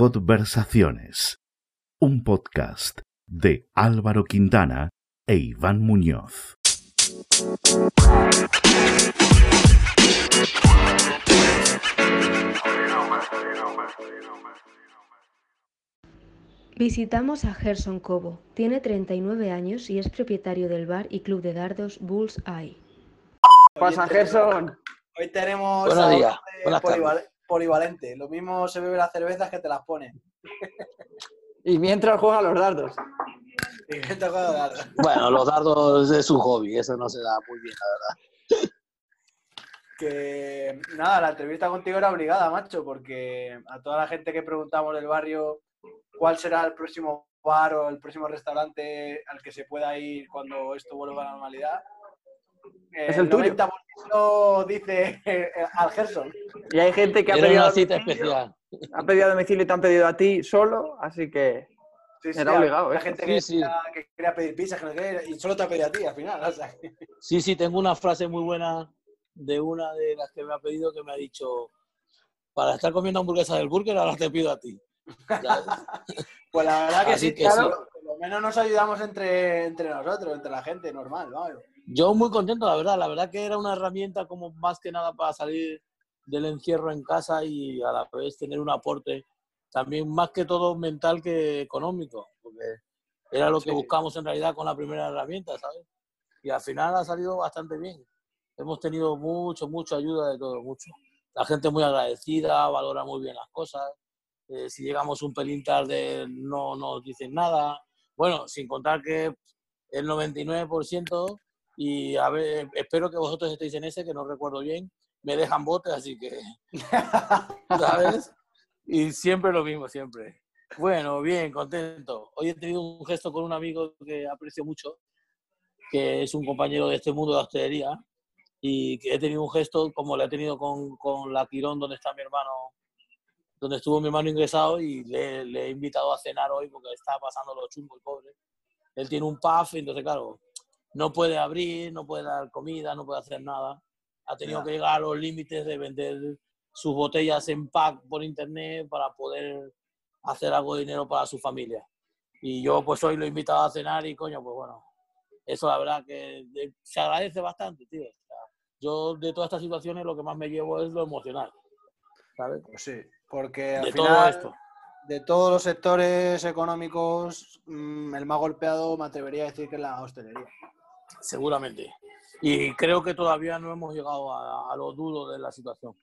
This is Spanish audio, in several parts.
Conversaciones, un podcast de Álvaro Quintana e Iván Muñoz. Visitamos a Gerson Cobo. Tiene 39 años y es propietario del bar y club de dardos Bull's Eye. Pasa, Gerson. Hoy tenemos Buenos días, buenas tardes. Polival- polivalente. Lo mismo se bebe las cervezas que te las pone. Y mientras juega los dardos. Y me toca dar. Bueno, los dardos es un hobby, eso no se da muy bien, la verdad. Que nada, la entrevista contigo era obligada, macho, porque a toda la gente que preguntamos del barrio cuál será el próximo bar o el próximo restaurante al que se pueda ir cuando esto vuelva a la normalidad. Es el tuyo. 90% dice eh, al Gerson. Y hay gente que ha Era pedido, una cita especial. ha pedido a domicilio y te han pedido a ti solo, así que Sí, sí, Era obligado, La ¿eh? gente Sí, que, sí. quería, que quería pedir pizza, que no qué, y solo te ha pedido a ti al final. o sea, Sí, sí, tengo una frase muy buena de una de las que me ha pedido que me ha dicho, para estar comiendo hamburguesas del burger, ahora te pido a ti. Pues la verdad que Así sí, que claro. sí. Por lo menos nos ayudamos entre, entre nosotros, entre la gente, normal, ¿no? Yo muy contento, la verdad. La verdad que era una herramienta como más que nada para salir del encierro en casa y a la vez tener un aporte también más que todo mental que económico, porque era lo que Sí. buscamos en realidad con la primera herramienta, ¿sabes? Y al final ha salido bastante bien. Hemos tenido mucho, mucha ayuda de todo, mucho. La gente muy agradecida, valora muy bien las cosas. Eh, si llegamos un pelín tarde, no nos dicen nada. Bueno, sin contar que el 99% y a ver, espero que vosotros estéis en ese, que no recuerdo bien, me dejan bote, así que, ¿sabes? Y siempre lo mismo, siempre. Bueno, bien, contento. Hoy he tenido un gesto con un amigo que aprecio mucho, que es un compañero de este mundo de hostelería, y que he tenido un gesto como lo he tenido con, con la Quirón, donde está mi hermano, donde estuvo mi hermano ingresado, y le, le he invitado a cenar hoy porque está pasando lo chungo el pobre. Él tiene un puff, entonces, claro, no puede abrir, no puede dar comida, no puede hacer nada. Ha tenido que llegar a los límites de vender sus botellas en pack por internet para poder hacer algo de dinero para su familia. Y yo pues hoy lo he invitado a cenar y coño, pues bueno, eso la verdad que eh, se agradece bastante, tío. O sea, yo de todas estas situaciones lo que más me llevo es lo emocional, ¿sabes? Pues sí, porque al De todo esto. de todos los sectores económicos, mm, el más golpeado me atrevería a decir que es la hostelería. Seguramente. Y creo que todavía no hemos llegado a, a lo duro de la situación.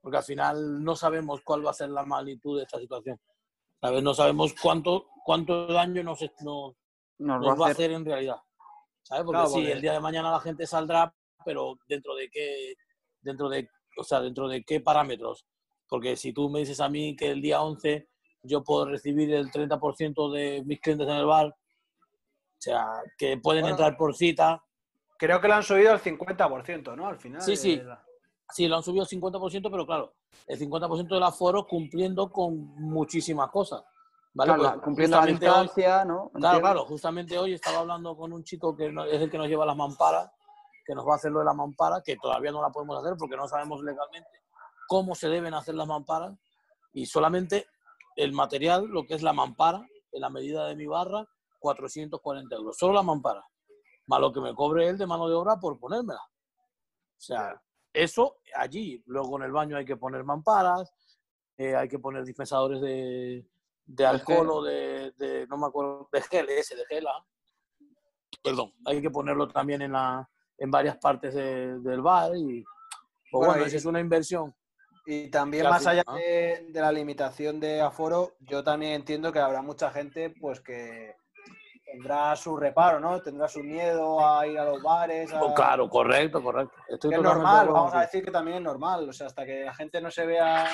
Porque al final no sabemos cuál va a ser la magnitud de esta situación. ¿Sabes? No sabemos cuánto, cuánto daño nos, nos, nos nos va a hacer en realidad. ¿Sabes? Porque Claro, sí, porque- el día de mañana la gente saldrá, pero dentro de qué, dentro de, o sea, dentro de qué parámetros. Porque si tú me dices a mí que el día 11 yo puedo recibir el 30% de mis clientes en el bar, o sea, que pueden Bueno. entrar por cita, Creo que lo han subido al 50%, ¿no? Al final. Sí, sí. la- Sí, lo han subido al 50%, pero claro, el 50% del aforo cumpliendo con muchísimas cosas. ¿vale? Claro, Pues cumpliendo la hoy- distancia, ¿no? claro, claro, justamente hoy estaba hablando con un chico que es el que nos lleva las mamparas, que nos va a hacer lo de la mampara, que todavía no la podemos hacer porque no sabemos legalmente cómo se deben hacer las mamparas y solamente el material, lo que es la mampara, en la medida de mi barra, 440 euros. Solo la mampara. Más lo que me cobre él de mano de obra por ponérmela. O sea, eso allí. Luego en el baño hay que poner mamparas, eh, hay que poner dispensadores de, de alcohol o de, de- no me acuerdo, de gel, ese, de gel. ah. Perdón, hay que ponerlo también en, la, en varias partes de- del bar y, pues Bueno, bueno, y- esa es una inversión. Y también más allá ¿no? de, de la limitación de aforo, yo también entiendo que habrá mucha gente pues que tendrá su reparo, ¿no? Tendrá su miedo a ir a los bares. a- Oh, claro, correcto, correcto. Estoy que es normal, vamos a decir que también es normal. O sea, hasta que la gente no se vea,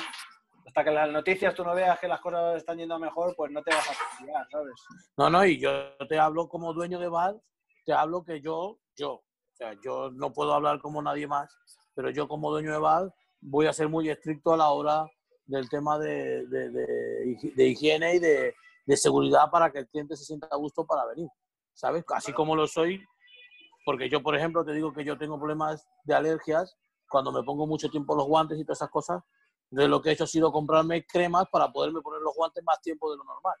hasta que las noticias tú no veas que las cosas están yendo a mejor, pues no te vas a confiar, ¿sabes? No, no, y yo te hablo como dueño de bar, te hablo que yo, yo, o sea, yo no puedo hablar como nadie más, pero yo como dueño de bar voy a ser muy estricto a la hora del tema de, de- de higiene y de, de seguridad para que el cliente se sienta a gusto para venir, ¿sabes? Así como lo soy, porque yo, por ejemplo, te digo que yo tengo problemas de alergias cuando me pongo mucho tiempo los guantes y todas esas cosas, Entonces lo que he hecho ha sido comprarme cremas para poderme poner los guantes más tiempo de lo normal.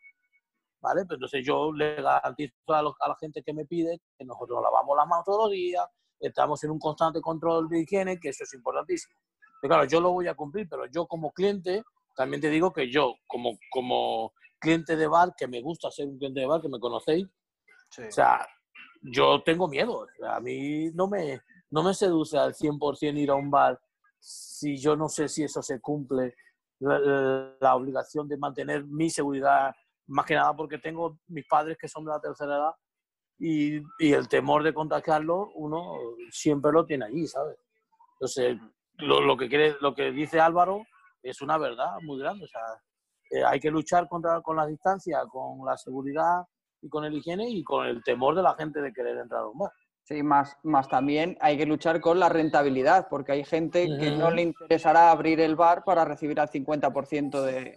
¿Vale? Pues entonces yo le garantizo a, a la gente que me pide que nosotros lavamos las manos todos los días, estamos en un constante control de higiene, que eso es importantísimo. Pero claro, yo lo voy a cumplir, pero yo como cliente, también te digo que yo como, como cliente de bar, que me gusta ser un cliente de bar, que me conocéis, Sí. o sea, yo tengo miedo. A mí no me, no me seduce al 100% ir a un bar si yo no sé si eso se cumple, la, la- la obligación de mantener mi seguridad, más que nada porque tengo mis padres que son de la tercera edad y, y el temor de contagiarlo uno siempre lo tiene allí, ¿sabes? Entonces, lo, lo que quiere, lo que dice Álvaro es una verdad muy grande. O sea, eh, hay que luchar contra, con la distancia, con la seguridad y con el higiene y con el temor de la gente de querer entrar a un bar. Sí, más, más también hay que luchar con la rentabilidad, porque hay gente que no le interesará abrir el bar para recibir al 50% de,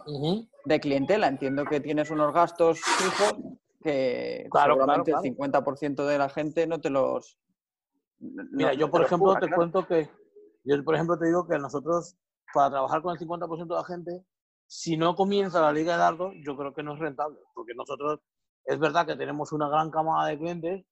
de clientela. Entiendo que tienes unos gastos fijos que Claro, seguramente claro, el 50% de la gente no te los... no- Mira, yo por ejemplo te claro. cuento que, yo por ejemplo te digo que nosotros, para trabajar con el 50% de la gente, si no comienza la liga de dardos, yo creo que no es rentable, porque nosotros, es verdad que tenemos una gran camada de clientes,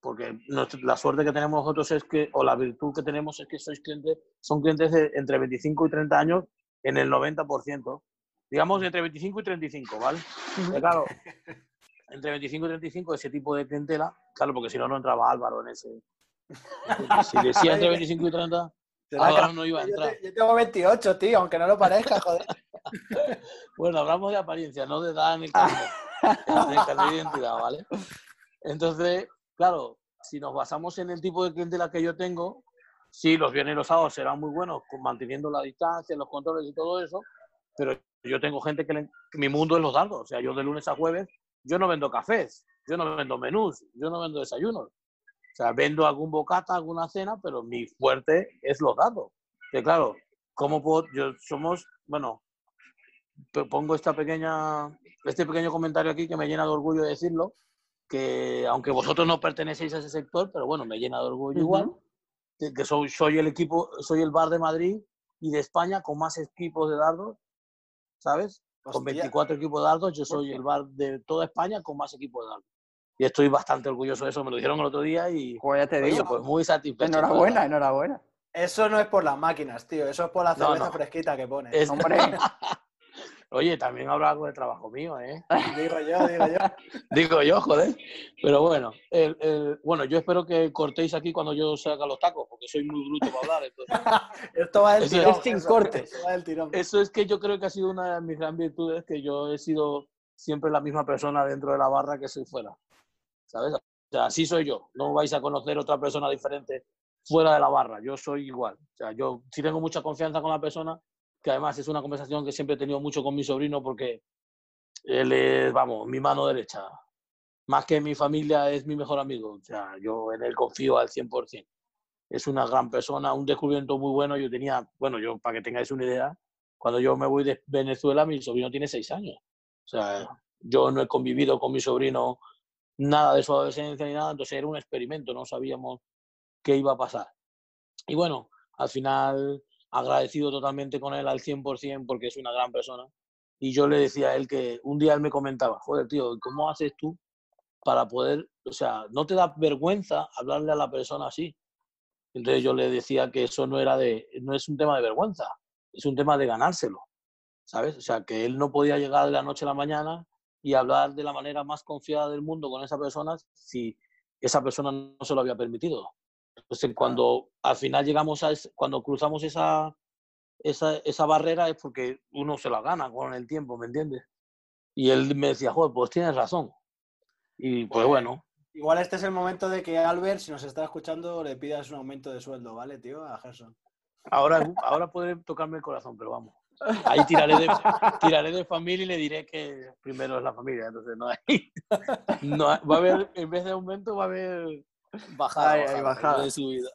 porque la suerte que tenemos nosotros es que, o la virtud que tenemos es que sois clientes, son clientes de entre 25 y 30 años en el 90%, digamos de entre 25 y 35, ¿vale? Claro, entre 25 y 35 ese tipo de clientela, claro, porque si no, no entraba Álvaro en ese. Si decía entre 25 y 30, Será Álvaro que- no iba a yo, entrar. te- yo tengo 28, tío, aunque no lo parezca, joder. Bueno, hablamos de apariencia, no de edad en el carnet, de identidad, ¿vale? Entonces, claro, si nos basamos en el tipo de clientela que yo tengo, sí, los viernes y los sábados serán muy buenos, manteniendo la distancia, los controles y todo eso, pero yo tengo gente que, le- que mi mundo es los dardos. O sea, yo de lunes a jueves, yo no vendo cafés, yo no vendo menús, yo no vendo desayunos. O sea, vendo algún bocata, alguna cena, pero mi fuerte es los datos. Que claro, ¿cómo puedo? Yo somos, bueno, pongo esta pequeña, este pequeño comentario aquí que me llena de orgullo de decirlo, que aunque vosotros no pertenecéis a ese sector, pero bueno, me llena de orgullo igual, que, que soy, soy el equipo, soy el bar de Madrid y de España con más equipos de dardos, ¿sabes? Con Hostia. 24 equipos de dardos, yo soy el bar de toda España con más equipos de dardos. Y estoy bastante orgulloso de eso, me lo dijeron el otro día y, Pues ya te oye, digo. pues muy satisfecho. enhorabuena, enhorabuena. Eso no es por las máquinas, tío. Eso es por la No, cerveza no. fresquita que pones. Es- Hombre, Oye, también habrá algo de trabajo mío, ¿eh? Digo yo, digo yo. Digo yo, joder. Pero bueno, el, el- bueno, yo espero que cortéis aquí cuando yo saca los tacos, porque soy muy bruto para hablar. entonces. Esto va del tirón. es sin tirón. Eso es que yo creo que ha sido una de mis grandes virtudes, que yo he sido siempre la misma persona dentro de la barra que soy fuera. ¿Sabes? O sea, así soy yo. No vais a conocer otra persona diferente fuera de la barra. Yo soy igual. O sea, yo sí tengo mucha confianza con la persona, que además es una conversación que siempre he tenido mucho con mi sobrino, porque él es, vamos, mi mano derecha. Más que mi familia, es mi mejor amigo. O sea, yo en él confío al 100%. Es una gran persona, un descubrimiento muy bueno. Yo tenía, bueno, yo para que tengáis una idea, cuando yo me voy de Venezuela, mi sobrino tiene seis años. O sea, yo no he convivido con mi sobrino nada de su adolescencia ni nada, entonces era un experimento, no sabíamos qué iba a pasar. Y bueno, al final agradecido totalmente con él al 100% porque es una gran persona. Y yo le decía a él que un día él me comentaba, joder, tío, ¿cómo haces tú para poder, o sea, no te da vergüenza hablarle a la persona así? Entonces yo le decía que eso no era de, no es un tema de vergüenza, es un tema de ganárselo, ¿sabes? O sea, que él no podía llegar de la noche a la mañana y hablar de la manera más confiada del mundo con esa persona si esa persona no se lo había permitido. Entonces, cuando al final llegamos a, ese- cuando cruzamos esa, esa, esa barrera es porque uno se la gana con el tiempo, ¿me entiendes? Y él me decía, joder, pues tienes razón. Y pues bueno, Igual este es el momento de que Albert, si nos está escuchando, le pidas un aumento de sueldo, ¿vale, tío? A Gerson. ahora, ahora podré tocarme el corazón, pero vamos. Ahí tiraré de, tiraré de familia y le diré que primero es la familia, entonces no hay, no hay- va a haber, en vez de aumento va a haber bajada, Ay, bajada, bajada. de subida.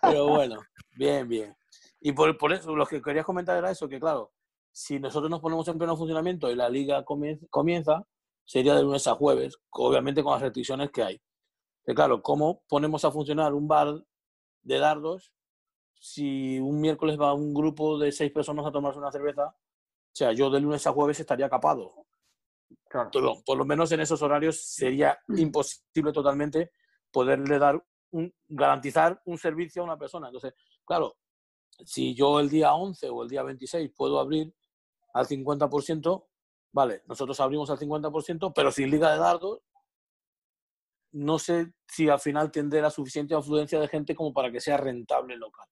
Pero bueno, bien, bien. Y por, por eso, lo que quería comentar era eso, que claro, si nosotros nos ponemos en pleno funcionamiento y la liga comienza, comienza sería de lunes a jueves, obviamente con las restricciones que hay. Que claro, ¿cómo ponemos a funcionar un bar de dardos si un miércoles va un grupo de seis personas a tomarse una cerveza, o sea, yo de lunes a jueves estaría capado. Claro. Por, por lo menos en esos horarios sería imposible totalmente poderle dar un, garantizar un servicio a una persona. Entonces, claro, si yo el día 11 o el día 26 puedo abrir al 50%, vale, nosotros abrimos al 50%, pero sin liga de dardos, no sé si al final tendrá suficiente afluencia de gente como para que sea rentable el local.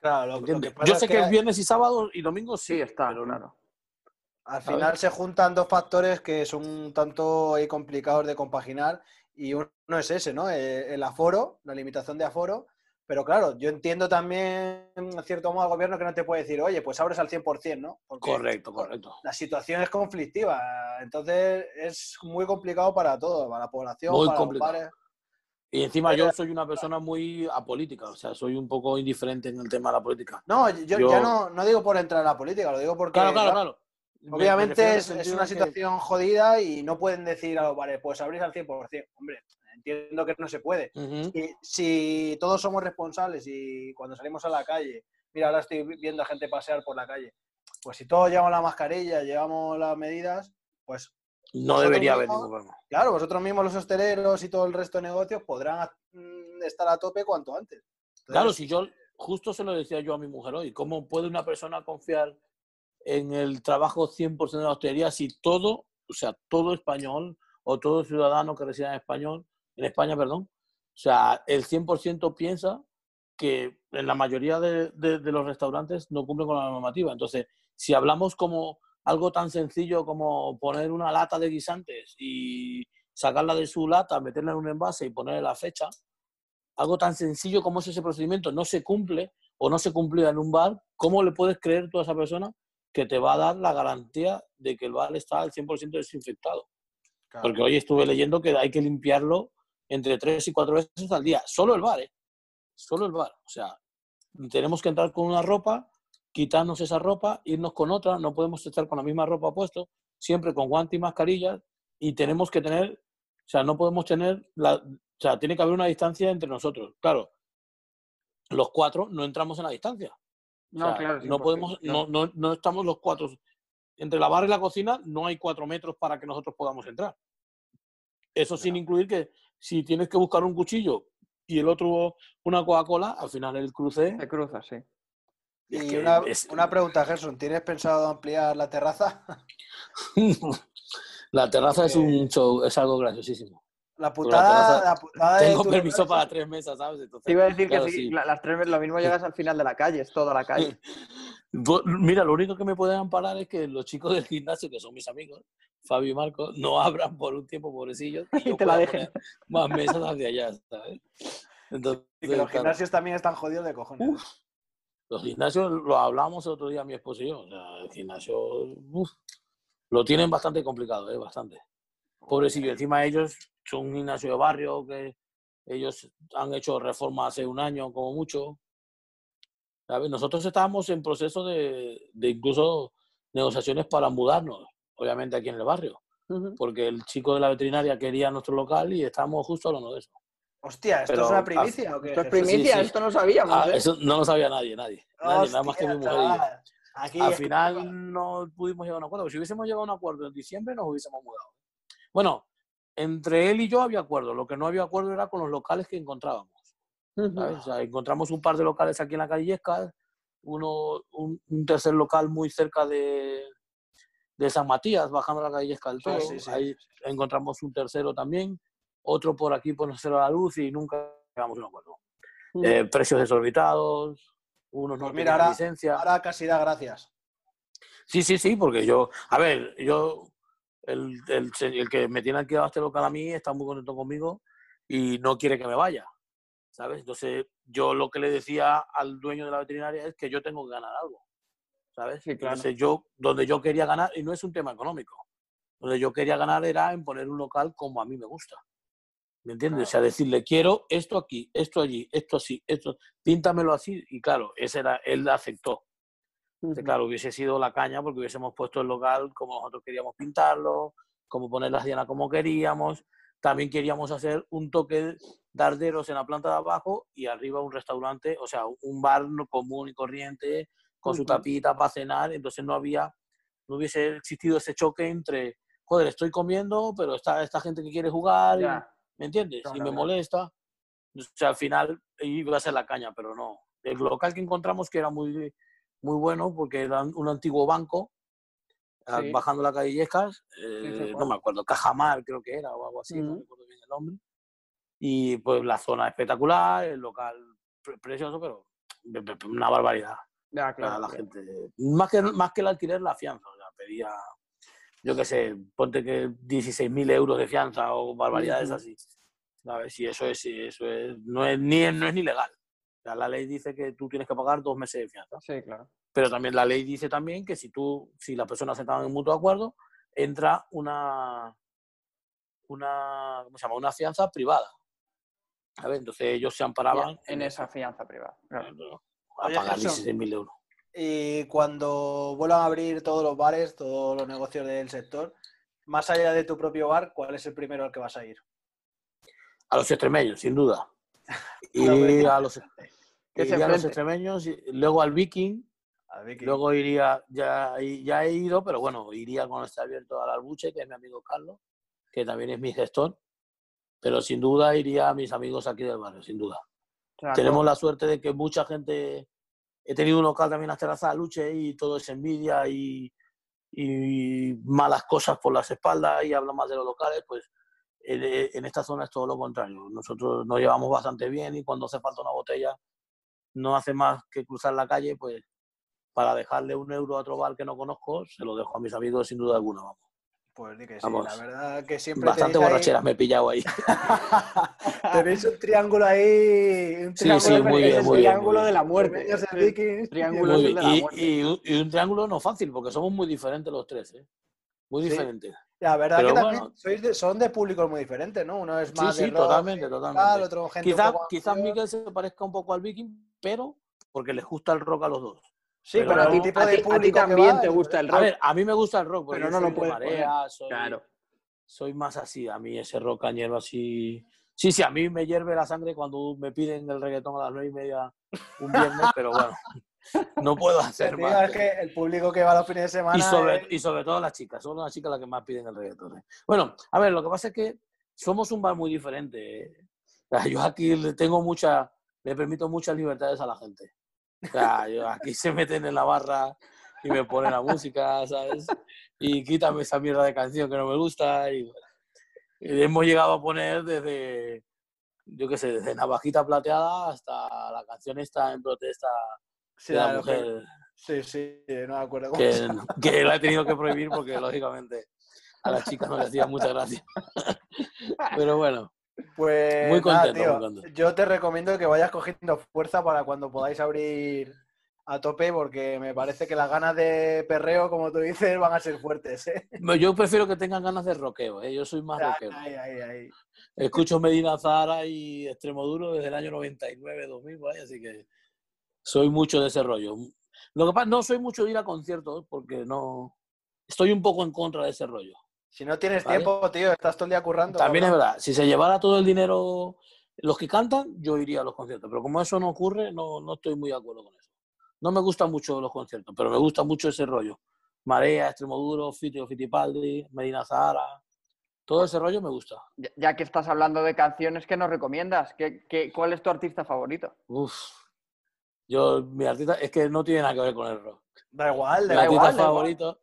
Claro, lo, lo que pasa Yo es sé que, es viernes y sábado y domingo sí, Sí, está, pero no- claro. Al ¿sabes? final se juntan dos factores que son un tanto ahí complicados de compaginar y uno es ese, ¿no? Eh, El aforo, la limitación de aforo. Pero claro, yo entiendo también, en cierto modo, al gobierno que no te puede decir, oye, pues abres al 100%, ¿no? Porque Correcto, correcto. la situación es conflictiva. Entonces es muy complicado para todo, para la población, Muy para complicado. los bares. Y encima yo soy una persona muy apolítica, o sea, soy un poco indiferente en el tema de la política. No, yo, Yo- ya no, no digo por entrar a la política, lo digo porque Claro, claro, claro, claro. Me- me Obviamente es, es una que- situación jodida y no pueden decir a los bares, pues abrís al 100%. Hombre, entiendo que no se puede. Si, si todos somos responsables y cuando salimos a la calle, mira, ahora estoy viendo a gente pasear por la calle, pues si todos llevamos la mascarilla, llevamos las medidas, pues No debería haber ningún problema. claro, vosotros mismos los hosteleros y todo el resto de negocios podrán mm, estar a tope cuanto antes. Entonces, Claro, si yo justo se lo decía yo a mi mujer hoy, ¿cómo puede una persona confiar en el trabajo 100% de la hostelería si todo, o sea, todo español o todo ciudadano que resida en español, en España, perdón, o sea, el 100% piensa que en la mayoría de, de- de los restaurantes no cumplen con la normativa. Entonces, si hablamos como algo tan sencillo como poner una lata de guisantes y sacarla de su lata, meterla en un envase y ponerle la fecha, algo tan sencillo como es ese procedimiento no se cumple o no se cumplía en un bar, ¿cómo le puedes creer tú a esa persona que te va a dar la garantía de que el bar está al 100% desinfectado? claro. Porque hoy estuve leyendo que hay que limpiarlo entre tres y cuatro veces al día. Solo el bar, ¿eh? Solo el bar. O sea, tenemos que entrar con una ropa, quitarnos esa ropa, irnos con otra, no podemos estar con la misma ropa puesto, siempre con guantes y mascarillas, y tenemos que tener, o sea, no podemos tener, la, o sea, tiene que haber una distancia entre nosotros. Claro, los cuatro no entramos en la distancia. O No, sea, claro. no podemos, no, no, no estamos los cuatro. Entre la barra y la cocina no hay cuatro metros para que nosotros podamos entrar. Eso sin incluir que si tienes que buscar un cuchillo y el otro una Coca-Cola, al final el cruce. Se cruza, sí. Es Y que una, es- una pregunta, Gerson, ¿tienes pensado ampliar la terraza? la terraza es un show, es algo graciosísimo. La la putada, terraza- la putada de Tengo permiso para tres mesas, ¿sabes? Entonces, Te iba a decir claro, que sí, sí. la- las tres veces lo mismo llegas al final de la calle, es toda la calle. Mira, lo único que me pueden amparar es que los chicos del gimnasio, que son mis amigos, Fabio y Marco, no abran por un tiempo, pobrecillos, y te la dejen. más mesas hacia allá, ¿sabes? Entonces, y que los claro, gimnasios también están jodidos de cojones. Uf. Los gimnasios lo hablamos el otro día mi esposo y yo. O sea, el gimnasio uf, lo tienen bastante complicado, ¿eh? bastante. Pobrecillo, encima ellos son un gimnasio de barrio que ellos han hecho reforma hace un año como mucho. ¿sabes? Nosotros estábamos en proceso de, de incluso negociaciones para mudarnos, obviamente aquí en el barrio, porque el chico de la veterinaria quería nuestro local y estábamos justo hablando de eso. Hostia, ¿esto Pero, es una primicia o qué? Esto es primicia, sí. esto no sabíamos. Ah, ¿eh? eso no lo sabía nadie, nadie. Nadie, nada más que mi mujer y yo. chaval. Aquí Al final no pudimos llegar a un acuerdo. Si hubiésemos llegado a un acuerdo en diciembre, nos hubiésemos mudado. Bueno, entre él y yo había acuerdo. Lo que no había acuerdo era con los locales que encontrábamos. Encontramos un par de locales aquí en la calle Yescas, uno, un, un tercer local muy cerca de, de San Matías, bajando la calle Yescas del Sí, todo. sí, sí. Ahí encontramos un tercero también, otro por aquí por no la luz y nunca llegamos a un acuerdo. Ujú. Eh, precios desorbitados, unos no Pues mira, tenían ahora- licencia. Ahora casi da gracias. Sí, sí, sí, porque yo, a ver, yo, el, el, el que me tiene alquilado este local a mí está muy contento conmigo y no quiere que me vaya, ¿sabes? Entonces, yo lo que le decía al dueño de la veterinaria es que yo tengo que ganar algo, ¿sabes? Sí, claro. Entonces, yo, donde yo quería ganar, y no es un tema económico, donde yo quería ganar era en poner un local como a mí me gusta. ¿Me entiendes? O sea, decirle, quiero esto aquí, esto allí, esto así, esto, píntamelo así. Y claro, ese era, él aceptó. Entonces, claro, hubiese sido la caña porque hubiésemos puesto el local como nosotros queríamos pintarlo, como poner las dianas como queríamos. También queríamos hacer un toque darderos en la planta de abajo y arriba un restaurante, o sea, un bar común y corriente con su Ujú. tapita para cenar, entonces no había, no hubiese existido ese choque entre, joder, estoy comiendo, pero está esta gente que quiere jugar, Ya. ¿Me entiendes? Claro, y me molesta. O sea, al final iba a ser la caña, pero no. El local que encontramos que era muy, muy bueno porque era un antiguo banco, ah, Sí. bajando la calle Yescas, eh, no me acuerdo, Cajamar creo que era o algo así, no Ujú. recuerdo bien el nombre. Y pues la zona espectacular, el local pre- precioso, pero una barbaridad. Sea, claro. la claro. gente, más que, más que el alquiler, la fianza. O sea, pedía, yo qué sé, ponte que 16.000 euros de fianza o barbaridades así. ¿Sabes? Si eso es, si eso es, no es ni, no es ni legal. O sea, la ley dice que tú tienes que pagar dos meses de fianza. Sí, claro. Pero también la ley dice también que si tú, si las personas estaban en mutuo acuerdo, entra una, una, ¿cómo se llama? Una fianza privada. A ver, entonces ellos se amparaban en esa fianza privada. claro. a pagar Gerson. 16.000 euros. Y cuando vuelvan a abrir todos los bares, todos los negocios del sector, más allá de tu propio bar, ¿cuál es el primero al que vas a ir? A los extremeños, sin duda. Y a los, iría a los extremeños, y luego al Viking, A Vicky. luego iría, ya, ya he ido, pero bueno, iría cuando esté abierto al Albuche, que es mi amigo Carlos, que también es mi gestor. Pero sin duda iría a mis amigos aquí del barrio, sin duda. Tenemos la suerte de que mucha gente. He tenido un local también terrazas de Luche y todo es envidia y, y malas cosas por las espaldas y hablo más de los locales, pues en, en esta zona es todo lo contrario. Nosotros nos llevamos bastante bien y cuando hace falta una botella no hace más que cruzar la calle, pues para dejarle un euro a otro bar que no conozco, se lo dejo a mis amigos sin duda alguna. Vamos. Pues di que sí, Vamos. la verdad que siempre Bastante ahí- borracheras me he pillado ahí. tenéis un triángulo ahí, un Sí, triángulo, sí, muy bien, ese muy bien, triángulo muy de la muerte. El Sí. Triángulo de la Y, muerte. y un, y un triángulo no fácil, porque somos muy diferentes los tres, ¿eh? Muy Sí. diferentes. La verdad Pero que también bueno. sois de- son de públicos muy diferentes, ¿no? Uno es Sí, más sí, de rock, totalmente, tal, totalmente. otro gente Quizás quizás. Miguel se parezca un poco al Viking, pero porque les gusta el rock a los dos. Sí, pero pero, no- el tipo a de ti- a ti público que también va te gusta el A rock. ver, a mí me gusta el rock, Pero yo no lo puedes marea, soy, Claro. soy más así, a mí ese rock cañero así... Sí, sí, a mí me hierve la sangre cuando me piden el reggaetón a las nueve y media un viernes, pero bueno, no puedo hacer más. es que el público que va los fines de semana Y sobre, es- y sobre todo las chicas, son las chicas las que más piden el reggaetón. ¿eh? Bueno, a ver, lo que pasa es que somos un bar muy diferente. ¿eh? Yo aquí le tengo mucha, le permito muchas libertades a la gente. O sea, yo aquí se meten en la barra y me ponen la música, ¿sabes? Y quítame esa mierda de canción que no me gusta. Y, hemos llegado a poner desde, yo qué sé, desde Navajita Plateada hasta la canción esta en protesta Sí, de la claro, que- mujer Sí, sí, no me acuerdo cómo que, se llama. que la he tenido que prohibir porque lógicamente a las chicas no les hacía mucha gracia. Pero bueno, Pues Muy nada, contento, tío, muy contento. yo te recomiendo que vayas cogiendo fuerza para cuando podáis abrir a tope, porque me parece que las ganas de perreo, como tú dices, van a ser fuertes. ¿eh? yo prefiero que tengan ganas de rockeo, ¿eh? yo soy más ahí. Escucho Medina Zara y Extremo Duro desde el año 99, 2000, por ahí, así que soy mucho de ese rollo. Lo que pasa, no soy mucho de ir a conciertos porque no... Estoy un poco en contra de ese rollo. Si no tienes Vale. tiempo, tío, estás todo el día currando. También es verdad, si se llevara todo el dinero los que cantan, yo iría a los conciertos. Pero como eso no ocurre, no, no estoy muy de acuerdo con eso. No me gustan mucho los conciertos, pero me gusta mucho ese rollo. Marea, Extremoduro, Fitio Fitipaldi, Medina Zahara. Todo ese rollo me gusta. Ya, ya que estás hablando de canciones, ¿qué nos recomiendas? ¿Qué, qué, cuál es tu artista favorito? Uf. Yo, mi artista, es que no tiene nada que ver con el rock. Da igual, Mi da Da artista igual. favorito,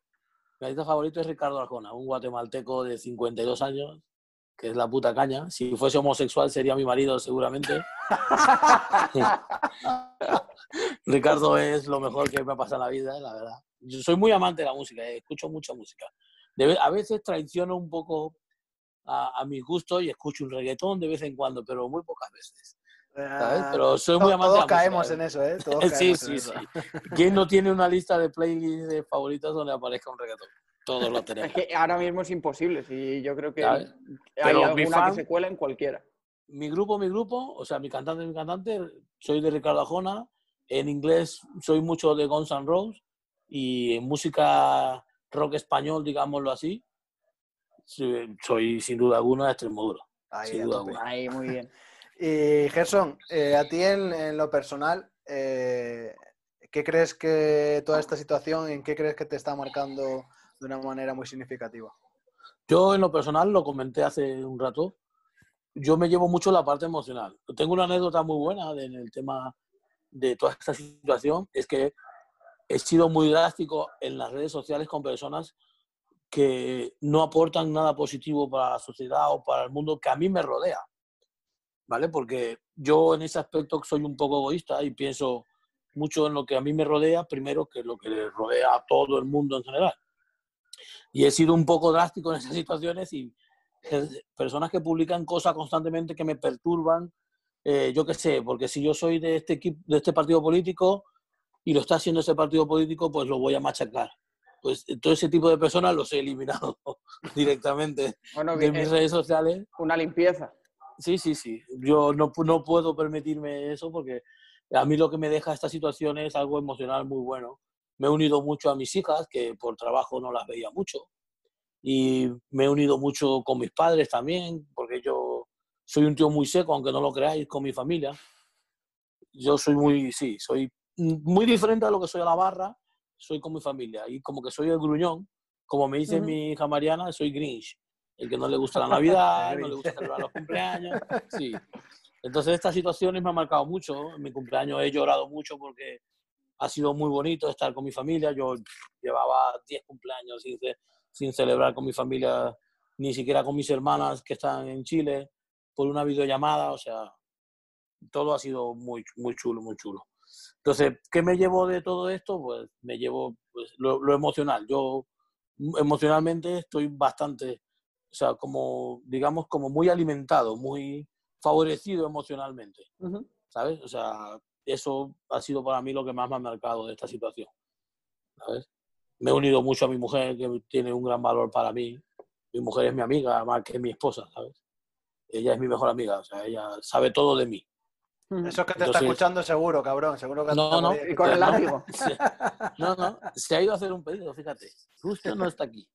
mi artista favorito es Ricardo Arjona, un guatemalteco de 52 años, que es la puta caña. Si fuese homosexual sería mi marido seguramente. Ricardo es lo mejor que me ha pasado en la vida, la verdad. Yo soy muy amante de la música, eh, escucho mucha música. A veces traiciono un poco a, a mis gustos y escucho un reggaetón de vez en cuando, pero muy pocas veces. ¿Sabes? Ah, Pero soy muy amante Todos caemos eh. en eso, ¿eh? Todos Sí, caemos en sí, eso. sí. ¿Quién no tiene una lista de playlists de favoritos donde aparezca un reggaetón? Todos lo tenemos. Es que ahora mismo es imposible. Sí, yo creo que ¿Sabes? hay Pero alguna fan- que se cuela en cualquiera. mi grupo, mi grupo, o sea, mi cantante, mi cantante, soy de Ricardo Arjona. En inglés soy mucho de Guns N' Roses y en música rock español, digámoslo así, soy, sin duda alguna de Extremoduro. Ahí, sin duda alguna. Ahí, muy bien. Y Gerson, eh, a ti en, lo personal, eh, ¿qué crees que toda esta situación, en qué crees que te está marcando de una manera muy significativa? Yo en lo personal, lo comenté hace un rato, yo me llevo mucho la parte emocional. Tengo una anécdota muy buena de- en el tema de toda esta situación, es que he sido muy drástico en las redes sociales con personas que no aportan nada positivo para la sociedad o para el mundo que a mí me rodea. ¿Vale? Porque yo en ese aspecto soy un poco egoísta y pienso mucho en lo que a mí me rodea, primero que lo que le rodea a todo el mundo en general. Y he sido un poco drástico en esas situaciones y eh, personas que publican cosas constantemente que me perturban, eh, yo qué sé, porque si yo soy de este, equipo, de este partido político y lo está haciendo ese partido político, pues lo voy a machacar. Pues todo ese tipo de personas los he eliminado directamente Bueno, de mis es redes sociales. una limpieza. Sí, sí, sí. Yo no, no puedo permitirme eso porque a mí lo que me deja esta situación es algo emocional muy bueno. Me he unido mucho a mis hijas, que por trabajo no las veía mucho. Y me he unido mucho con mis padres también, porque yo soy un tío muy seco, aunque no lo creáis, con mi familia. Yo soy muy, sí, soy muy diferente a lo que soy a la barra, soy con mi familia. Y como que soy el gruñón, como me dice mi hija Mariana, soy Grinch. El que no le gusta la Navidad, no le gusta celebrar los cumpleaños. Sí. Entonces estas situaciones me han marcado mucho. En mi cumpleaños he llorado mucho porque ha sido muy bonito estar con mi familia. Yo llevaba 10 cumpleaños sin, sin celebrar con mi familia, ni siquiera con mis hermanas que están en Chile, por una videollamada. O sea, todo ha sido muy, muy chulo, muy chulo. Entonces, ¿qué me llevo de todo esto? Pues me llevo pues, lo, lo emocional. Yo emocionalmente estoy bastante, o sea, como, digamos, como muy alimentado, muy favorecido emocionalmente, Ujú. ¿sabes? O sea, eso ha sido para mí lo que más me ha marcado de esta situación, ¿sabes? Me he unido mucho a mi mujer, que tiene un gran valor para mí. Mi mujer es mi amiga, más que mi esposa, ¿sabes? Ella es mi mejor amiga, o sea, ella sabe todo de mí. Eso es que te está Entonces- escuchando seguro, cabrón. Seguro que No, está no. Y con el látigo. No, no, se ha ido a hacer un pedido, fíjate. Justo no está aquí.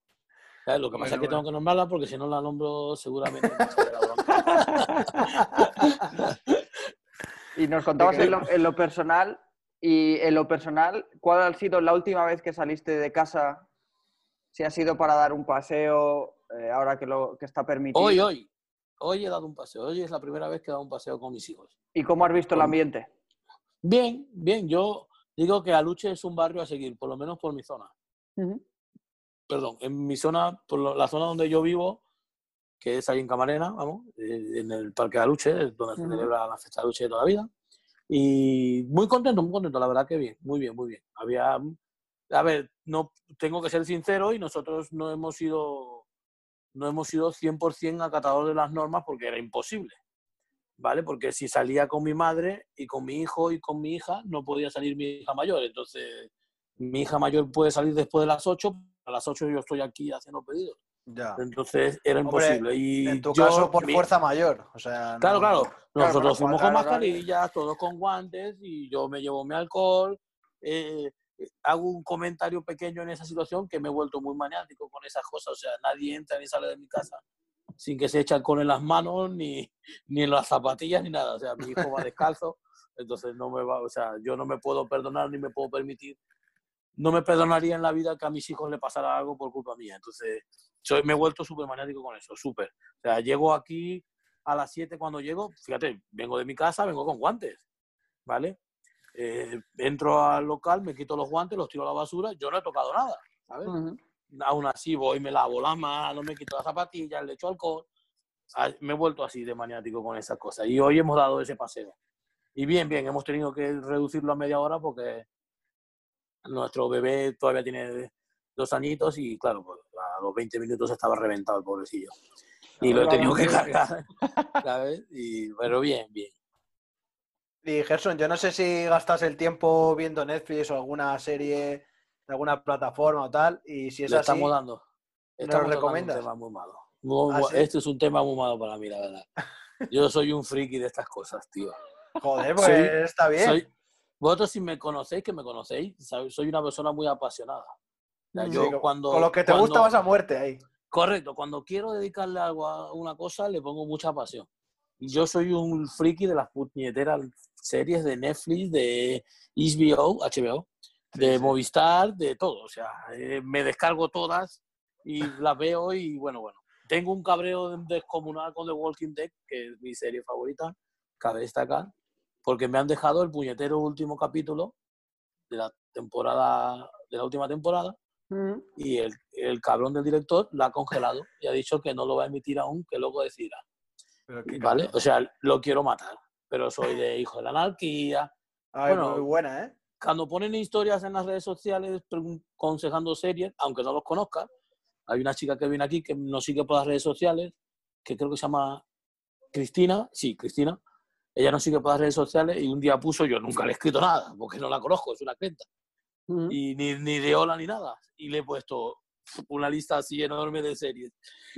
¿Sabes? Lo que pasa es que Bueno, tengo que nombrarla porque si no la nombro seguramente. Y nos contabas en lo, en lo personal, y en lo personal, ¿cuál ha sido la última vez que saliste de casa? Si ha sido para dar un paseo, eh, ahora que, lo, que está permitido. Hoy, hoy. Hoy he dado un paseo. Hoy es la primera vez que he dado un paseo con mis hijos. ¿Y cómo has visto el ambiente? Bien, bien. Yo digo que Aluche es un barrio a seguir, por lo menos por mi zona. Perdón, en mi zona, por la zona donde yo vivo, que es ahí en Camarena, vamos, eh, en el Parque de Aluche, donde se celebra la fiesta de Aluche de toda la vida. Y muy contento, muy contento, la verdad que bien, muy bien, muy bien. Había, a ver, no tengo que ser sincero y nosotros no hemos sido, no hemos sido 100% acatadores de las normas porque era imposible, ¿vale? Porque si salía con mi madre y con mi hijo y con mi hija, no podía salir mi hija mayor. Entonces, mi hija mayor puede salir después de las 8, a las 8 yo estoy aquí haciendo pedidos. Ya. Entonces era Hombre, imposible. y En tu yo- caso, por mi- fuerza mayor. O sea, Claro, no- claro. Nosotros para fuimos con mascarillas, todos con guantes, y yo me llevo mi alcohol. eh, eh, hago un comentario pequeño en esa situación que me he vuelto muy maniático con esas cosas. O sea, nadie entra ni sale de mi casa sin que se eche alcohol en las manos, ni, ni en las zapatillas, ni nada. O sea, mi hijo va descalzo, entonces no me va, o sea, yo no me puedo perdonar ni me puedo permitir. No me perdonaría en la vida que a mis hijos le pasara algo por culpa mía. Entonces, soy, me he vuelto súper maniático con eso, súper. O sea, llego aquí a las 7 cuando llego, fíjate, vengo de mi casa, vengo con guantes, ¿vale? Eh, entro al local, me quito los guantes, los tiro a la basura, yo no he tocado nada, ¿sabes? Ujú. Aún así voy, me lavo las manos, me quito las zapatillas, le echo alcohol. Ah, Me he vuelto así de maniático con esas cosas. Y hoy hemos dado ese paseo. Y bien, bien, hemos tenido que reducirlo a media hora porque nuestro bebé todavía tiene dos añitos y claro, pues, a los 20 minutos estaba reventado el pobrecillo. Y lo he tenido que cargar, ¿sabes? Y, pero bien, bien. Y Gerson, yo no sé si gastas el tiempo viendo Netflix o alguna serie de alguna plataforma o tal, y si es Le así, estamos dando. lo Estamos tocando recomiendas? Un tema muy malo. Muy- ¿Ah, sí? Este es un tema muy malo para mí, la verdad. Yo soy un friki de estas cosas, tío. joder, pues Soy- está bien. Soy, vosotros si me conocéis, que me conocéis, sabéis, soy una persona muy apasionada. O sea, Sí, yo Sí, con- cuando, con lo que te cuando- gusta vas a muerte ahí. Correcto, cuando quiero dedicarle algo a una cosa, le pongo mucha pasión. Y yo soy un friki de las puñeteras series de Netflix, de HBO, HBO, de Movistar, de todo. O sea, eh, me descargo todas y las veo y bueno, bueno. Tengo un cabreo descomunal con The Walking Dead, que es mi serie favorita, cabe destacar, porque me han dejado el puñetero último capítulo de la temporada, de la última temporada, Mm. y el, el cabrón del director la ha congelado y ha dicho que no lo va a emitir aún, que luego decidirá. ¿Vale? cabrón. O sea, lo quiero matar, pero soy de hijo de la anarquía. Ay, bueno, muy buena, ¿eh? Cuando ponen historias en las redes sociales aconsejando series, aunque no los conozca, hay una chica que viene aquí que nos sigue por las redes sociales, que creo que se llama Cristina, sí, Cristina. Ella nos sigue por las redes sociales y un día puso, yo nunca le he escrito nada, porque no la conozco, es una crenta. Mm. y ni, ni de hola ni nada. Y le he puesto una lista así enorme de series.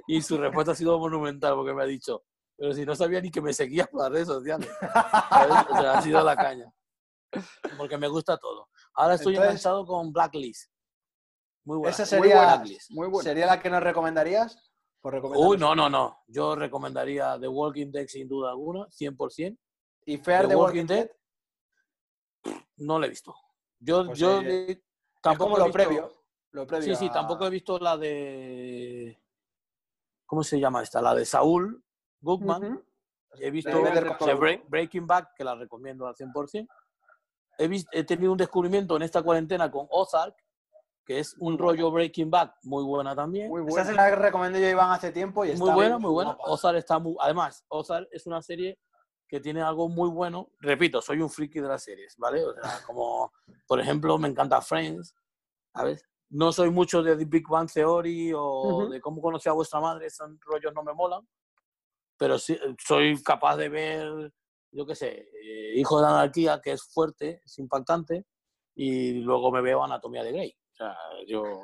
Y su respuesta ha sido monumental porque me ha dicho, pero si no sabía ni que me seguías por las redes sociales. O sea, ha sido la caña. Porque me gusta todo. Ahora estoy Entonces- enganchado con Blacklist. Muy buena. Esa muy sería, buena Blacklist. Muy bueno. ¿Sería la que nos recomendarías? Por. Uy, no, no, no. Yo recomendaría The Walking Dead sin duda alguna, 100%. ¿Y Fear The the Walking Walking Dead? No la he visto. Yo, Pues, yo eh, tampoco lo visto- previo. Lo previo Sí, sí, tampoco he visto la de. ¿Cómo se llama esta? La de Saúl Goodman. He visto De Better o Call sea, Saul. Break- Breaking Back, que la recomiendo al 100%. He, vis- he tenido un descubrimiento en esta cuarentena con Ozark, que es un rollo Breaking Back muy buena también. Muy Esa bueno. se la recomendé yo Iván hace tiempo y Muy, está buena, muy buena. Ozark está muy. Además, Ozark es una serie que tiene algo muy bueno. Repito, soy un friki de las series, ¿vale? O sea, como, por ejemplo, me encanta Friends, ¿sabes? No soy mucho de The Big Bang Theory o Ujú. de cómo conocí a vuestra madre, esos rollos no me molan. Pero sí, soy capaz de ver, yo qué sé, eh, Hijo de Anarquía, que es fuerte, es impactante, y luego me veo Anatomía de Grey. O sea, yo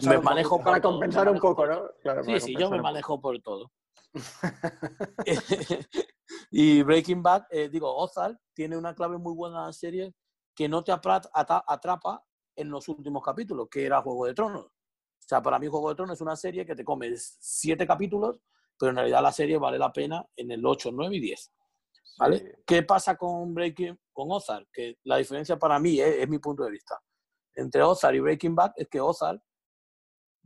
me manejo. Para compensar un poco, ¿no? Claro, Sí, sí, yo me manejo por todo. y Breaking Bad, eh, digo, Ozark tiene una clave muy buena en la serie que no te atrapa en los últimos capítulos, que era Juego de Tronos. O sea, para mí Juego de Tronos es una serie que te comes siete capítulos, pero en realidad la serie vale la pena en el 8, 9 y 10. ¿Vale? Sí. ¿Qué pasa con Breaking, con Ozark? Que la diferencia para mí, eh, es mi punto de vista, entre Ozark y Breaking Bad es que Ozark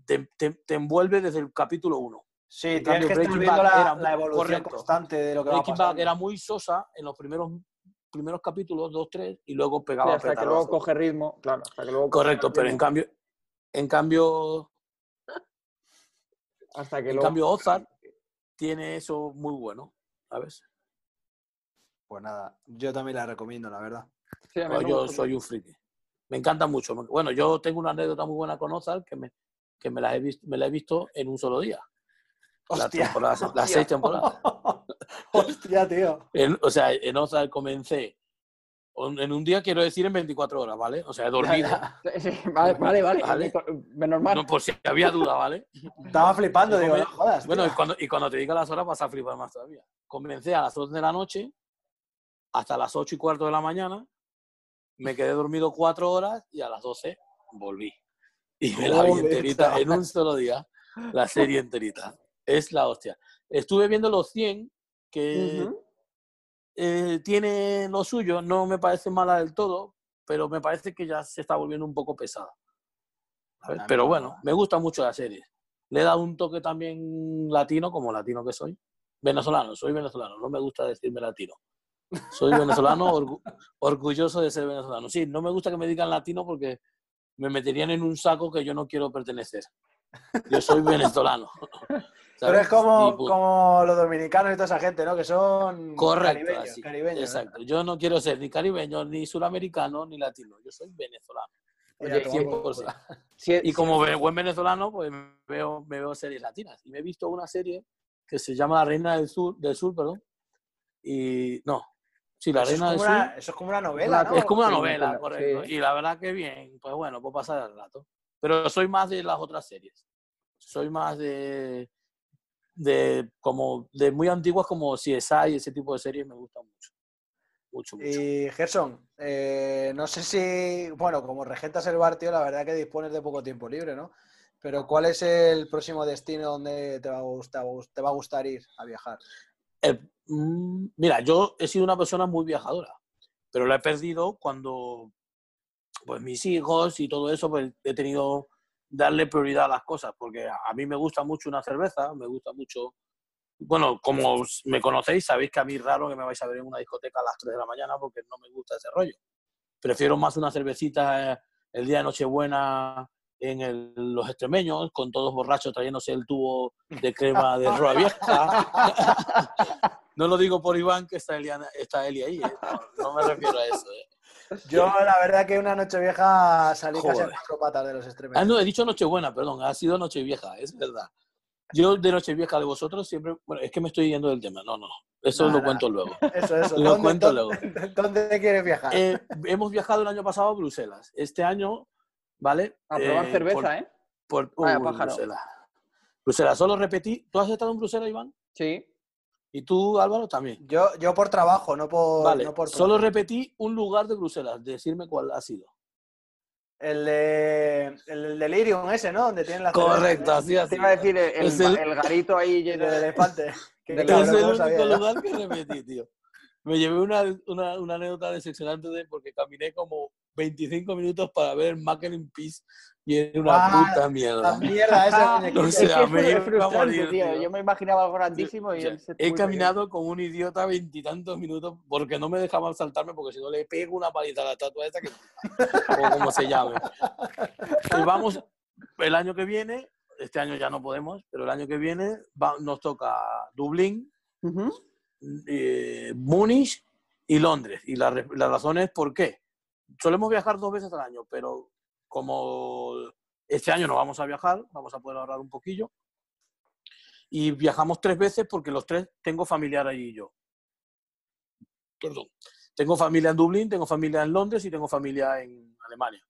te, te- te envuelve desde el capítulo 1. Sí, En tienes cambio, que estar viendo Bad la, la evolución correcto. constante de lo que va Breaking Bad pasando. era muy sosa en los primeros, primeros capítulos, 2, 3, y luego Sí, pegaba hasta que luego coge ritmo, claro, hasta que luego coge Correcto, pero en cambio, en cambio, hasta que en luego cambio Ozark tiene eso muy bueno, ¿sabes? Pues nada, yo también la recomiendo, la verdad. Sí, Pues yo gusta soy un friki. Me encanta mucho. Bueno, yo tengo una anécdota muy buena con Ozark que me, que me la he visto, me la he visto en un solo día. Las, Hostia, las seis temporadas. Hostia, tío. En- o sea, en Ozark comencé en un día, quiero decir, en 24 horas, ¿vale? O sea, he dormido. Ya, Sí, sí, vale, vale, vale. Vale. Menos mal. No, por si había duda, ¿vale? Estaba flipando, digo, no jodas. Bueno, y cuando, y cuando te diga las horas vas a flipar más todavía. Comencé a las 2 de la noche hasta las 8 y cuarto de la mañana. Me quedé dormido 4 horas y a las 12 volví. Y me la vi enterita en un solo día, la serie enterita. Es la hostia. Estuve viendo los 100, que eh, tiene lo suyo, no me parece mala del todo, pero me parece que ya se está volviendo un poco pesada. ¿sabes? A mí Pero no. bueno, me gusta mucho la serie. Le dado un toque también latino, como latino que soy. Venezolano, soy venezolano, no me gusta decirme latino. Soy venezolano, orgu- orgulloso de ser venezolano. Sí, no me gusta que me digan latino porque me meterían en un saco que yo no quiero pertenecer. Yo soy venezolano. Pero es como, Y, pues, como los dominicanos y toda esa gente, ¿no? Que son Correcto, caribeños. así, caribeños, ¿no? exacto. Yo no quiero ser ni caribeño, ni suramericano, ni latino. Yo soy venezolano. Oye, sí, Y como buen venezolano, pues veo, me veo series latinas. Y me he visto una serie que se llama La Reina del Sur, del Sur perdón. Y no, sí, La Eso es, Reina del como Sur. una, eso es como una novela, una- ¿no? Es como una novela, sí. correcto. Y la verdad que bien, pues bueno, puedo pasar el rato. Pero soy más de las otras series. Soy más de, de como de muy antiguas como CSI y ese tipo de series me gustan mucho. Mucho, mucho. Y Gerson, eh, no sé si, bueno, como regentas el bar, tío, la verdad que dispones de poco tiempo libre, ¿no? Pero ¿cuál es el próximo destino donde te va a gustar, te va a gustar ir a viajar? Eh, mm, mira, yo he sido una persona muy viajadora, pero la he perdido cuando, pues mis hijos y todo eso, pues he tenido darle prioridad a las cosas, porque a mí me gusta mucho una cerveza, me gusta mucho, bueno, como me conocéis, sabéis que a mí es raro que me vais a ver en una discoteca a las 3 de la mañana porque no me gusta ese rollo. Prefiero más una cervecita eh, el día de Nochebuena en el- los extremeños, con todos borrachos trayéndose el tubo de crema de roa vieja. No lo digo por Iván, que está Eli, está Eli ahí. eh. No, no me refiero a eso. eh. Yo, la verdad, que una noche vieja salí casi a Joder. cuatro patas de los extremos. Ah, no, he dicho Nochebuena, perdón, ha sido Nochevieja, es verdad. Yo de Nochevieja de vosotros siempre, bueno, es que me estoy yendo del tema, no, no, eso lo cuento luego. Eso, eso. Lo ¿Dónde, cuento dónde- ¿Dónde quieres viajar? Eh, hemos viajado el año pasado a Bruselas, este año, ¿vale? A probar Eh, cerveza, por- ¿eh? por- Vaya Uy, pájaro. Bruselas. Bruselas, solo repetí, ¿tú has estado en Bruselas, Iván? Sí. ¿Y tú, Álvaro, también? Yo, yo por trabajo, no por. Vale, no por solo repetí un lugar de Bruselas, decirme cuál ha sido. El de. El del Delirium ese, ¿no? Donde tienen la Correcto, así, así. Te iba a decir el, garito ahí lleno de... elefante. Que es el único sabía lugar que repetí, tío. Me llevé una, una, una anécdota decepcionante de porque caminé como 25 minutos para ver el Mac in Peace y era una Ah, puta La mierda. mierda esa muñequito. No Es sé, que a es me iba a frustrante, morir, tío. tío. Yo me imaginaba algo grandísimo y Yo- él se He caminado como un idiota veintitantos minutos porque no me dejaban saltarme porque si no le pego una paliza a la estatua esa que o como se llame. Y vamos el año que viene, este año ya no podemos, pero el año que viene va- nos toca Dublín, pequeño. Ujú. eh, Múnich y Londres. Y la, re- la razón es por qué. Solemos viajar dos veces al año, pero como este año no vamos a viajar, vamos a poder ahorrar un poquillo. Y viajamos tres veces porque los tres tengo familiar allí yo. Perdón. Tengo familia en Dublín, tengo familia en Londres y tengo familia en Alemania.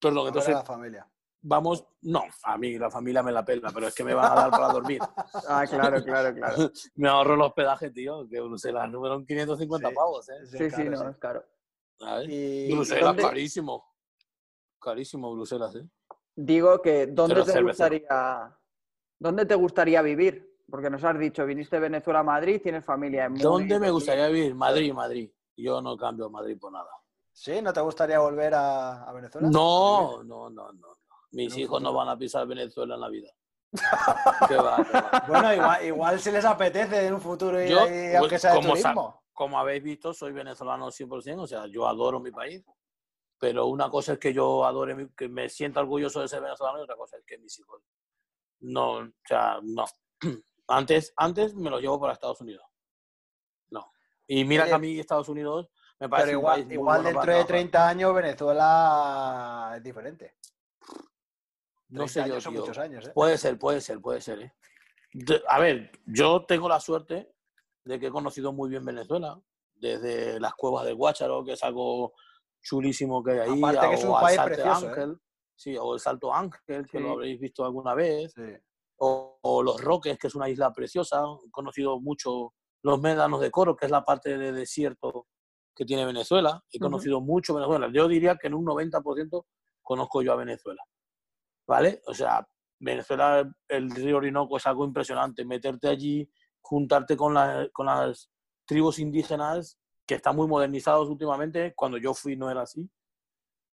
Perdón, Entonces, entonces la familia. vamos. No, a mí la familia me la pela, pero es que me van a dar para dormir. Ah, claro, claro, claro. Me ahorro el hospedaje, tío, que Bruselas número en 550 Sí. pavos, ¿eh? Sí, sí, claro, no, es caro. Bruselas, dónde- carísimo. Carísimo Bruselas, ¿eh? Digo que ¿dónde te cerveza. gustaría dónde te gustaría vivir? Porque nos has dicho, viniste de Venezuela a Madrid, tienes familia en Múnich, ¿Dónde me gustaría vivir? Madrid, Madrid. Yo no cambio Madrid por nada. ¿Sí? ¿No te gustaría volver a, a Venezuela? No, no, no, no. Mis hijos no van a pisar Venezuela en la vida. ¿Qué va, qué va? Bueno, igual, igual si les apetece en un futuro ir Yo, ahí, aunque sea de turismo. Como habéis visto, soy venezolano 100%, o sea, yo adoro mi país, pero una cosa es que yo adore, que me sienta orgulloso de ser venezolano y otra cosa es que mis hijos no, o sea, no. Antes, antes me los llevo para Estados Unidos. No. Y mira que a mí Estados Unidos me parece Pero un igual, país muy igual bueno dentro de trabajar. 30 años Venezuela es diferente. No 30 sé yo, años son tío. muchos años, ¿eh? Puede ser, puede ser, puede ser. ¿eh? A ver, yo tengo la suerte de que he conocido muy bien Venezuela, desde las cuevas del Guácharo, que es algo chulísimo que hay ahí, Aparte que es o un al país Salto precioso, ¿eh? Ángel, sí, o el Salto Ángel, que Sí. lo habréis visto alguna vez, Sí. o, o Los Roques, que es una isla preciosa. He conocido mucho los Médanos de Coro, que es la parte de desierto que tiene Venezuela. He conocido mucho Venezuela. Yo diría que en un 90% conozco yo a Venezuela. ¿Vale? O sea, Venezuela, el río Orinoco es algo impresionante. Meterte allí, juntarte con, la- con las tribus indígenas que están muy modernizados últimamente. Cuando yo fui no era así.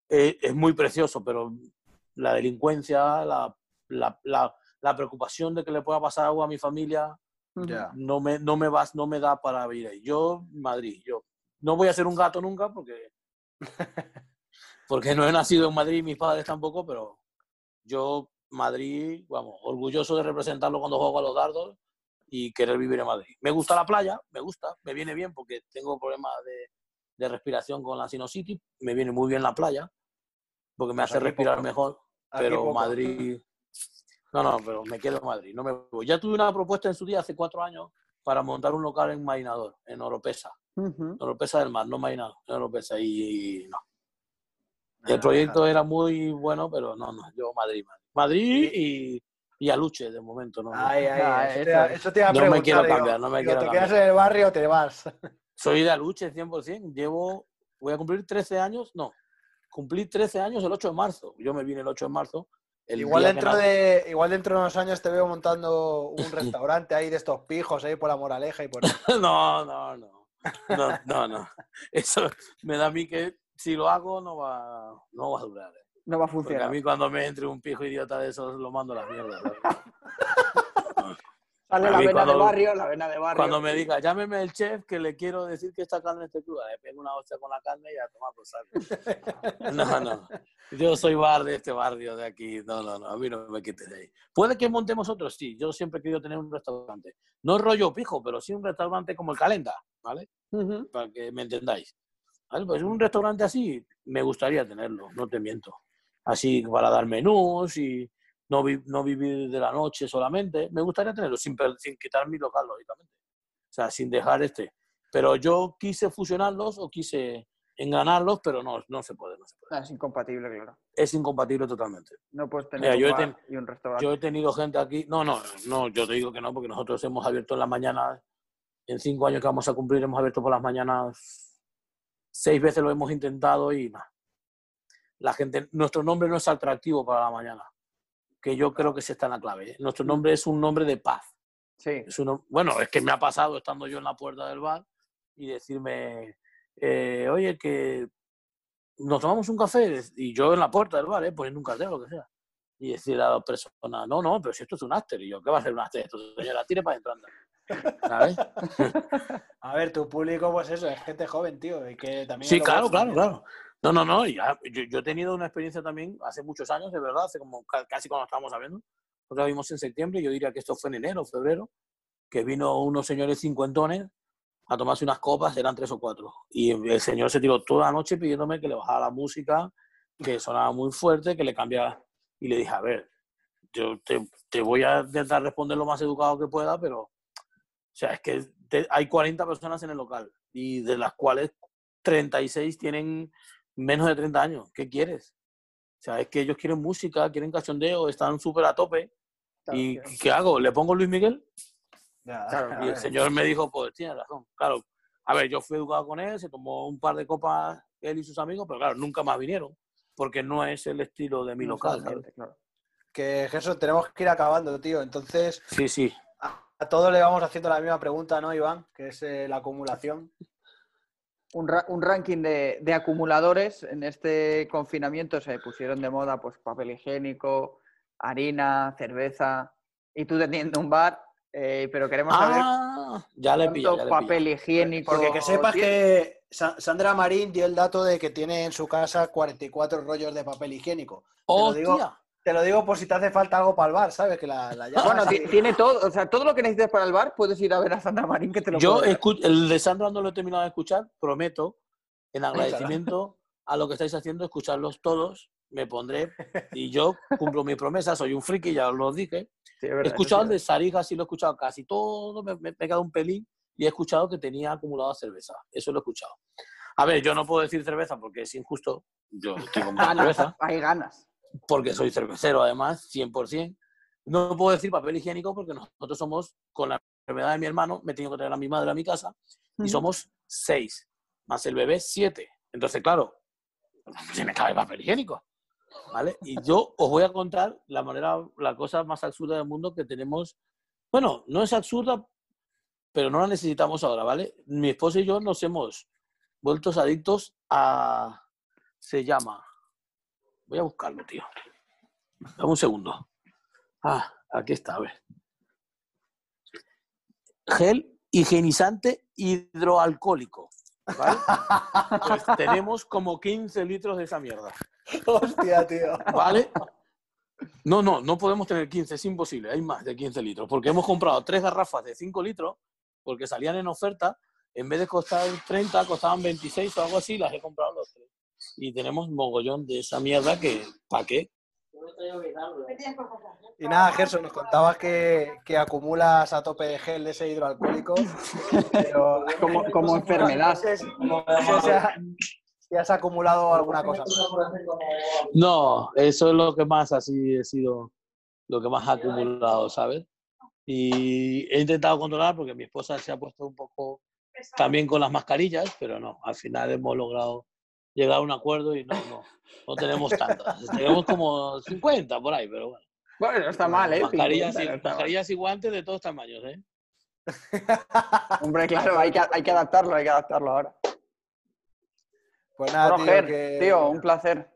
Eh, es muy precioso, pero la delincuencia, la, la, la- la preocupación de que le pueda pasar algo a mi familia, no me, no me vas, no me da para ir ahí. Yo, Madrid, yo. No voy a ser un gato nunca porque, porque no he nacido en Madrid, mis padres tampoco, pero yo, Madrid, vamos, orgulloso de representarlo cuando juego a los dardos y querer vivir en Madrid. Me gusta la playa, me gusta, me viene bien porque tengo problemas de, de respiración con la sinusitis, me viene muy bien la playa porque me Pues hace respirar poco. mejor, pero. Madrid... No, no, pero me quedo en Madrid. No me voy. Ya tuve una propuesta en su día hace cuatro años para montar un local en Marinador, en Oropesa. Ujú. En Oropesa del Mar, no Marinador, en Oropesa. Y, y no. El proyecto era muy bueno, pero no, no. Yo Madrid, Madrid. Madrid y, y Aluche de momento, ¿no? Ay, ay, Ah, eso, te, eso te iba a No me quiero digo, cambiar, no me digo, quiero ¿Te cambiar. quedas en el barrio o te vas? Soy de Aluche 100%. Llevo, voy a cumplir 13 años, no. Cumplí 13 años el 8 de marzo. Yo me vine el 8 de marzo el Igual dentro, de, igual dentro de unos años te veo montando un restaurante ahí de estos pijos ahí por la moraleja y por... No, no, no. No, no, no. Eso me da a mí que si lo hago no va, no va a durar. No va a Porque a funcionar. mí cuando me entre un pijo idiota de esos lo mando a la mierda. Sale la vena de cuando- barrio, la vena de barrio. Cuando me diga, llámeme el chef que le quiero decir que esta carne esté cruda, le pego una hostia con la carne y a tomar por. No, no. Yo soy bar de este barrio de aquí. No, no, no. A mí no me quites de ahí. Puede que montemos otros, sí. Yo siempre he querido tener un restaurante. No rollo pijo, pero sí un restaurante como el Calenda, ¿vale? Para que me entendáis. ¿Vale? Pues un restaurante así me gustaría tenerlo, no te miento. Así para dar menús y no, vi- no vivir de la noche solamente. Me gustaría tenerlo sin, sin quitar mi local, lógicamente. O sea, sin dejar este. Pero yo quise fusionarlos o quise enganarlos, pero no, no se puede, no se puede. Ah, Es incompatible, claro. Es incompatible totalmente. No puedes Mira, tener yo he un bar ten- y un restaurante. Yo he tenido gente aquí. No, no, no, yo te digo que no, porque nosotros hemos abierto en las mañanas, en cinco años que vamos a cumplir, hemos abierto por las mañanas seis veces lo hemos intentado y nada. La gente, nuestro nombre no es atractivo para la mañana, que yo creo que se está en la clave. ¿eh? Nuestro nombre es un nombre de paz. Sí. Es bueno, es que me ha pasado estando yo en la puerta del bar y decirme, eh, oye, que nos tomamos un café y yo en la puerta del bar, ¿eh? poniendo un cartel o lo que sea. Y decir a la persona, no, no, pero si esto es un after. Y yo, ¿qué va a ser un after esto, señora? Tire para adentro, anda. ¿Sabes? A ver, tu público, pues eso, es gente joven, tío. Y que también Sí, claro, claro, también. claro. No, no, no. yo, yo he tenido una experiencia también hace muchos años, de verdad, hace como ca- casi cuando estábamos hablando. Nosotros vimos en septiembre, yo diría que esto fue en enero, febrero, que vino unos señores cincuentones a tomarse unas copas, eran tres o cuatro. Y el señor se tiró toda la noche pidiéndome que le bajara la música, que sonaba muy fuerte, que le cambiara. Y le dije, a ver, yo te, te voy a intentar responder lo más educado que pueda, pero, o sea, es que hay 40 personas en el local y de las cuales 36 tienen menos de 30 años. ¿Qué quieres? O sea, es que ellos quieren música, quieren cachondeo, están súper a tope. Claro, ¿Y claro. qué hago? ¿Le pongo Luis Miguel? Ya, Claro, a Y el señor me dijo, pues tiene razón. Claro, a ver, yo fui educado con él, se tomó un par de copas él y sus amigos, pero claro, nunca más vinieron, porque no es el estilo de mi No local. Que Jesús, tenemos que ir acabando, tío. Entonces, Sí, sí. a, a todos le vamos haciendo la misma pregunta, ¿no, Iván? Que es eh, la acumulación. Un, ra- un ranking de, de acumuladores. En este confinamiento se pusieron de moda pues papel higiénico, harina, cerveza. Y tú teniendo un bar, eh, pero queremos saber Ah, ya le ya le papel higiénico. Porque que sepas tienes. que Sa- Sandra Marín dio el dato de que tiene en su casa 44 rollos de papel higiénico. lo digo- ¡Hostia! Te lo digo por si te hace falta algo para el bar, ¿sabes? Que la, la llamas Bueno, y- tiene todo, o sea, todo lo que necesitas para el bar, puedes ir a ver a Sandra Marín que te lo Yo el de Sandra no lo he terminado de escuchar, prometo, en agradecimiento a lo que estáis haciendo, escucharlos todos, me pondré y yo cumplo mi promesa, soy un friki, ya os lo dije. Sí, es He verdad, escuchado el de Sarija, sí lo he escuchado casi todo, me, me, me he quedado un pelín y he escuchado que tenía acumulada cerveza, eso lo he escuchado. A ver, yo no puedo decir cerveza porque es injusto, yo tengo mucha cerveza Ganas, hay ganas. Porque soy cervecero además, 100%. No puedo decir papel higiénico porque nosotros somos, con la enfermedad de mi hermano, me he tenido que traer a mi madre a mi casa y Ujú. somos seis, más el bebé siete. Entonces, claro, se me cabe papel higiénico. ¿Vale? Y yo os voy a contar la manera, la cosa más absurda del mundo que tenemos. Bueno, no es absurda, pero no la necesitamos ahora, ¿vale? Mi esposa y yo nos hemos vuelto adictos a. Se llama. Voy a buscarlo, tío. Dame un segundo. Ah, aquí está, a ver. Gel higienizante hidroalcohólico. ¿vale? Pues tenemos como 15 litros de esa mierda. Hostia, tío. ¿Vale? No, no, no podemos tener 15, es imposible. Hay más de 15 litros. Porque hemos comprado tres garrafas de 5 litros, porque salían en oferta. En vez de costar 30, costaban 26 o algo así, las he comprado los tres. Y tenemos mogollón de esa mierda que, ¿para qué? Y nada, Gerson, nos contabas que, que acumulas a tope de gel de ese hidroalcohólico. Pero Como, como enfermedad. no sé si- no sé si ha- si has acumulado alguna cosa. No, eso es lo que más así he sido, lo que más ha acumulado, ¿sabes? Y he intentado controlar porque mi esposa se ha puesto un poco también con las mascarillas, pero no, al final hemos logrado llegar a un acuerdo y no, no, no tenemos tantas. tenemos como 50 por ahí, pero bueno. Bueno, no está mal, ¿eh? Mascarillas, 50, y, no está mal. mascarillas y guantes de todos tamaños, ¿eh? Hombre, claro, hay que, hay que adaptarlo, hay que adaptarlo ahora. Pues nada, tío, Roger, que- tío, un placer.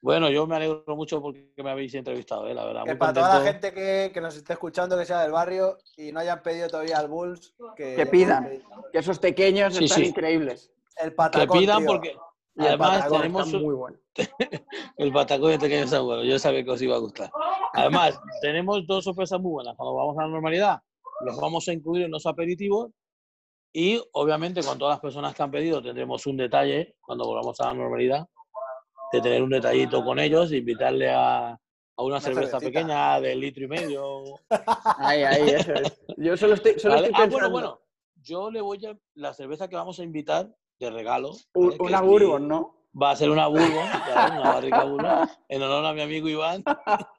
Bueno, yo me alegro mucho porque me habéis entrevistado, ¿eh? la verdad. que Muy para toda la gente que, que nos esté escuchando, que sea del barrio y no hayan pedido todavía al Bulls, que, Que pidan. Que esos pequeños Sí, están sí. increíbles. El Que patacón, pidan tío. porque Y el además patacón tenemos está muy bueno. el patacón este que está bueno. Yo sabía que os iba a gustar. Además, tenemos dos sorpresas muy buenas. Cuando vamos a la normalidad, los vamos a incluir en los aperitivos y obviamente con todas las personas que han pedido tendremos un detalle cuando volvamos a la normalidad de tener un detallito con ellos, invitarle a, a una, cerveza cervecita. pequeña de litro y medio. Ahí, ahí, eso es. Yo solo estoy, solo ¿vale? estoy Ah, pensando. bueno, bueno. Yo le voy a la cerveza que vamos a invitar de regalo. una Bourbon, ¿no? Va a ser una Bourbon, una barrica Bourbon, en honor a mi amigo Iván.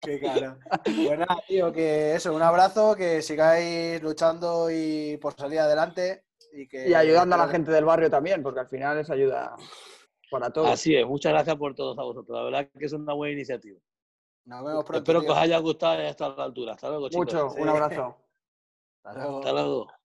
Qué caro. Pues nada, tío, que eso, un abrazo, que sigáis luchando y por salir adelante. Y, que, Y ayudando a la gente del barrio también, porque al final es ayuda para todos. Así es, muchas gracias por todos a vosotros. La verdad que es una buena iniciativa. Nos vemos pronto. Espero que os haya gustado y haya estado a la altura. Hasta luego, chicos. Mucho, un abrazo. Hasta luego. Hasta luego.